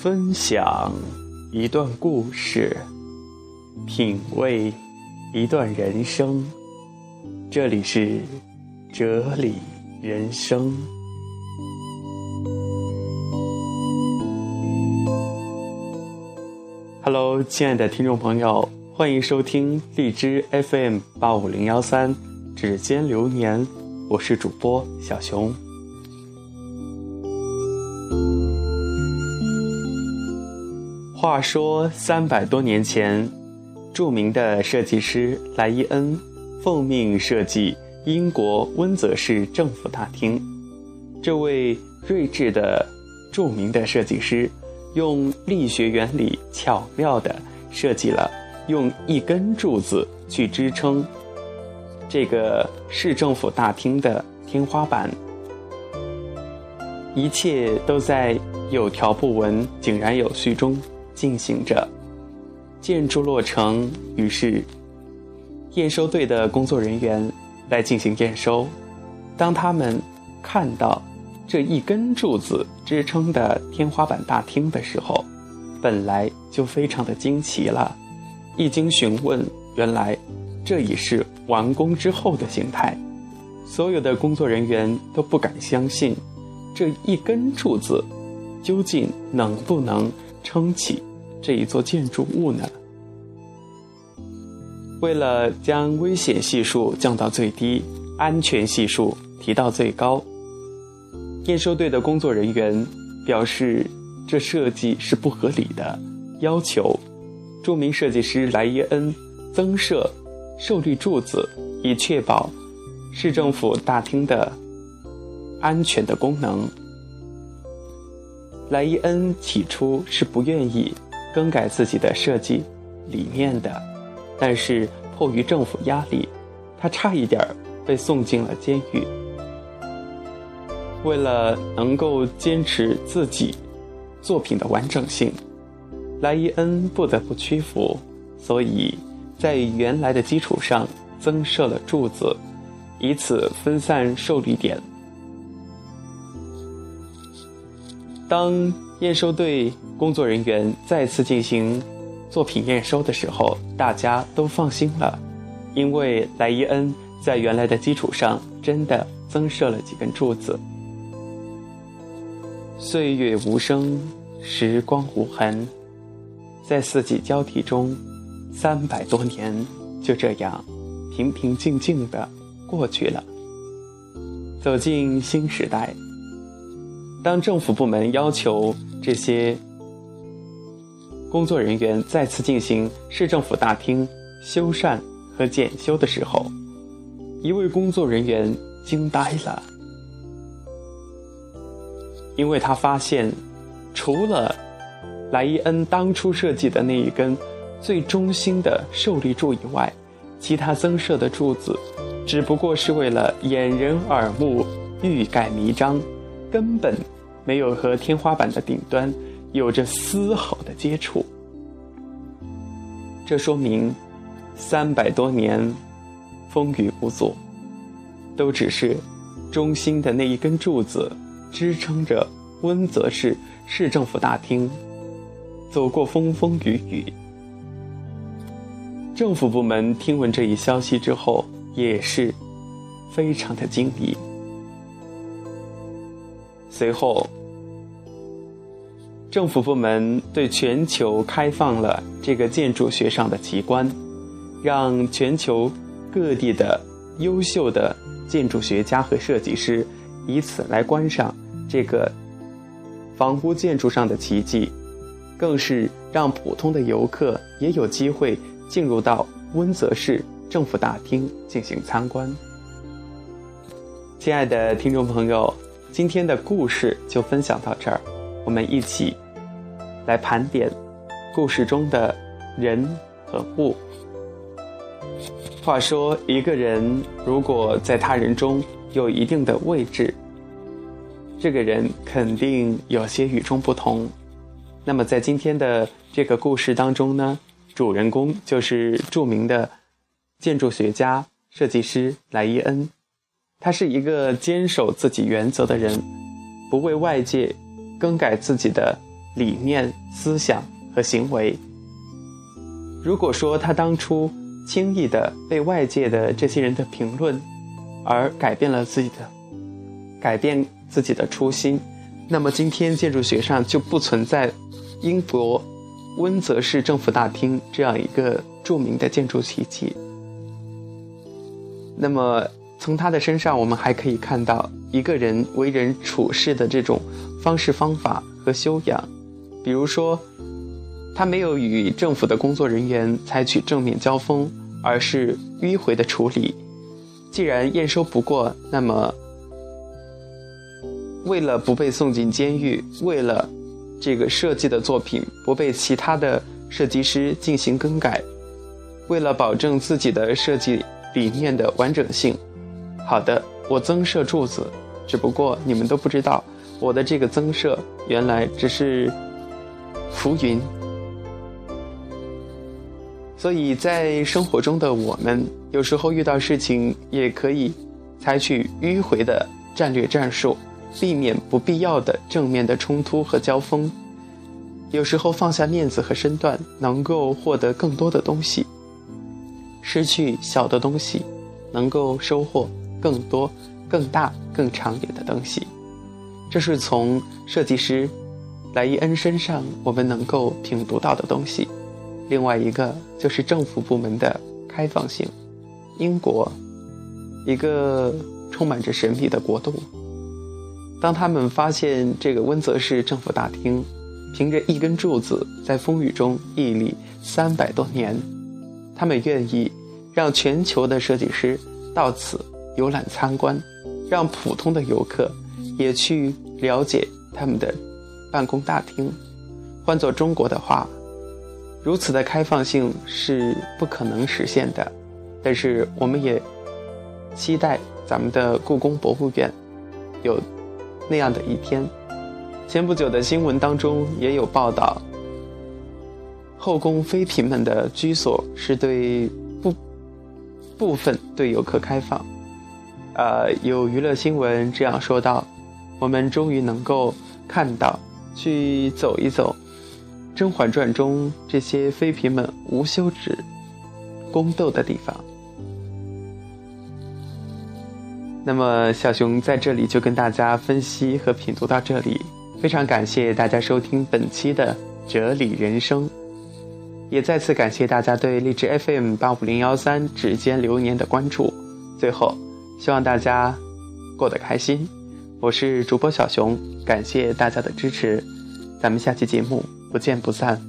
分享一段故事，品味一段人生。这里是哲理人生。Hello，亲爱的听众朋友，欢迎收听荔枝 FM 八五零幺三指尖流年，我是主播小熊。话说三百多年前，著名的设计师莱伊恩奉命设计英国温泽市政府大厅。这位睿智的、著名的设计师，用力学原理巧妙地设计了用一根柱子去支撑这个市政府大厅的天花板。一切都在有条不紊、井然有序中。进行着建筑落成，于是验收队的工作人员来进行验收。当他们看到这一根柱子支撑的天花板大厅的时候，本来就非常的惊奇了。一经询问，原来这已是完工之后的形态。所有的工作人员都不敢相信，这一根柱子究竟能不能撑起。这一座建筑物呢？为了将危险系数降到最低，安全系数提到最高，验收队的工作人员表示这设计是不合理的，要求著名设计师莱耶恩增设受力柱子，以确保市政府大厅的安全的功能。莱伊恩起初是不愿意。更改自己的设计理念的，但是迫于政府压力，他差一点被送进了监狱。为了能够坚持自己作品的完整性，莱伊恩不得不屈服，所以在原来的基础上增设了柱子，以此分散受力点。当验收队工作人员再次进行作品验收的时候，大家都放心了，因为莱伊恩在原来的基础上真的增设了几根柱子。岁月无声，时光无痕，在四季交替中，三百多年就这样平平静静的过去了。走进新时代，当政府部门要求。这些工作人员再次进行市政府大厅修缮和检修的时候，一位工作人员惊呆了，因为他发现，除了莱伊恩当初设计的那一根最中心的受力柱以外，其他增设的柱子只不过是为了掩人耳目、欲盖弥彰，根本。没有和天花板的顶端有着丝毫的接触，这说明三百多年风雨无阻，都只是中心的那一根柱子支撑着温泽市市政府大厅走过风风雨雨。政府部门听闻这一消息之后，也是非常的惊异，随后。政府部门对全球开放了这个建筑学上的奇观，让全球各地的优秀的建筑学家和设计师以此来观赏这个房屋建筑上的奇迹，更是让普通的游客也有机会进入到温泽市政府大厅进行参观。亲爱的听众朋友，今天的故事就分享到这儿。我们一起来盘点故事中的人和物。话说，一个人如果在他人中有一定的位置，这个人肯定有些与众不同。那么，在今天的这个故事当中呢，主人公就是著名的建筑学家、设计师莱伊恩。他是一个坚守自己原则的人，不为外界。更改自己的理念、思想和行为。如果说他当初轻易的被外界的这些人的评论而改变了自己的改变自己的初心，那么今天建筑学上就不存在英国温泽市政府大厅这样一个著名的建筑奇迹。那么从他的身上，我们还可以看到一个人为人处事的这种方式方法和修养，比如说。他没有与政府的工作人员采取正面交锋，而是迂回的处理。既然验收不过，那么为了不被送进监狱，为了这个设计的作品不被其他的设计师进行更改，为了保证自己的设计理念的完整性，好的，我增设柱子，只不过你们都不知道，我的这个增设原来只是浮云。所以在生活中的我们，有时候遇到事情也可以采取迂回的战略战术，避免不必要的正面的冲突和交锋。有时候放下面子和身段，能够获得更多的东西；失去小的东西，能够收获更多、更大、更长远的东西。这是从设计师莱伊恩身上我们能够品读到的东西。另外一个就是政府部门的开放性。英国，一个充满着神秘的国度。当他们发现这个温泽市政府大厅凭着一根柱子在风雨中屹立三百多年，他们愿意让全球的设计师到此游览参观，让普通的游客也去了解他们的办公大厅。换做中国的话。如此的开放性是不可能实现的，但是我们也期待咱们的故宫博物院有那样的一天。前不久的新闻当中也有报道，后宫妃嫔们的居所是对部部分对游客开放。呃，有娱乐新闻这样说道：“我们终于能够看到，去走一走。”《甄嬛传》中这些妃嫔们无休止宫斗的地方。那么，小熊在这里就跟大家分析和品读到这里。非常感谢大家收听本期的《哲理人生》，也再次感谢大家对荔枝 FM 八五零幺三指尖流年的关注。最后，希望大家过得开心。我是主播小熊，感谢大家的支持。咱们下期节目。不见不散。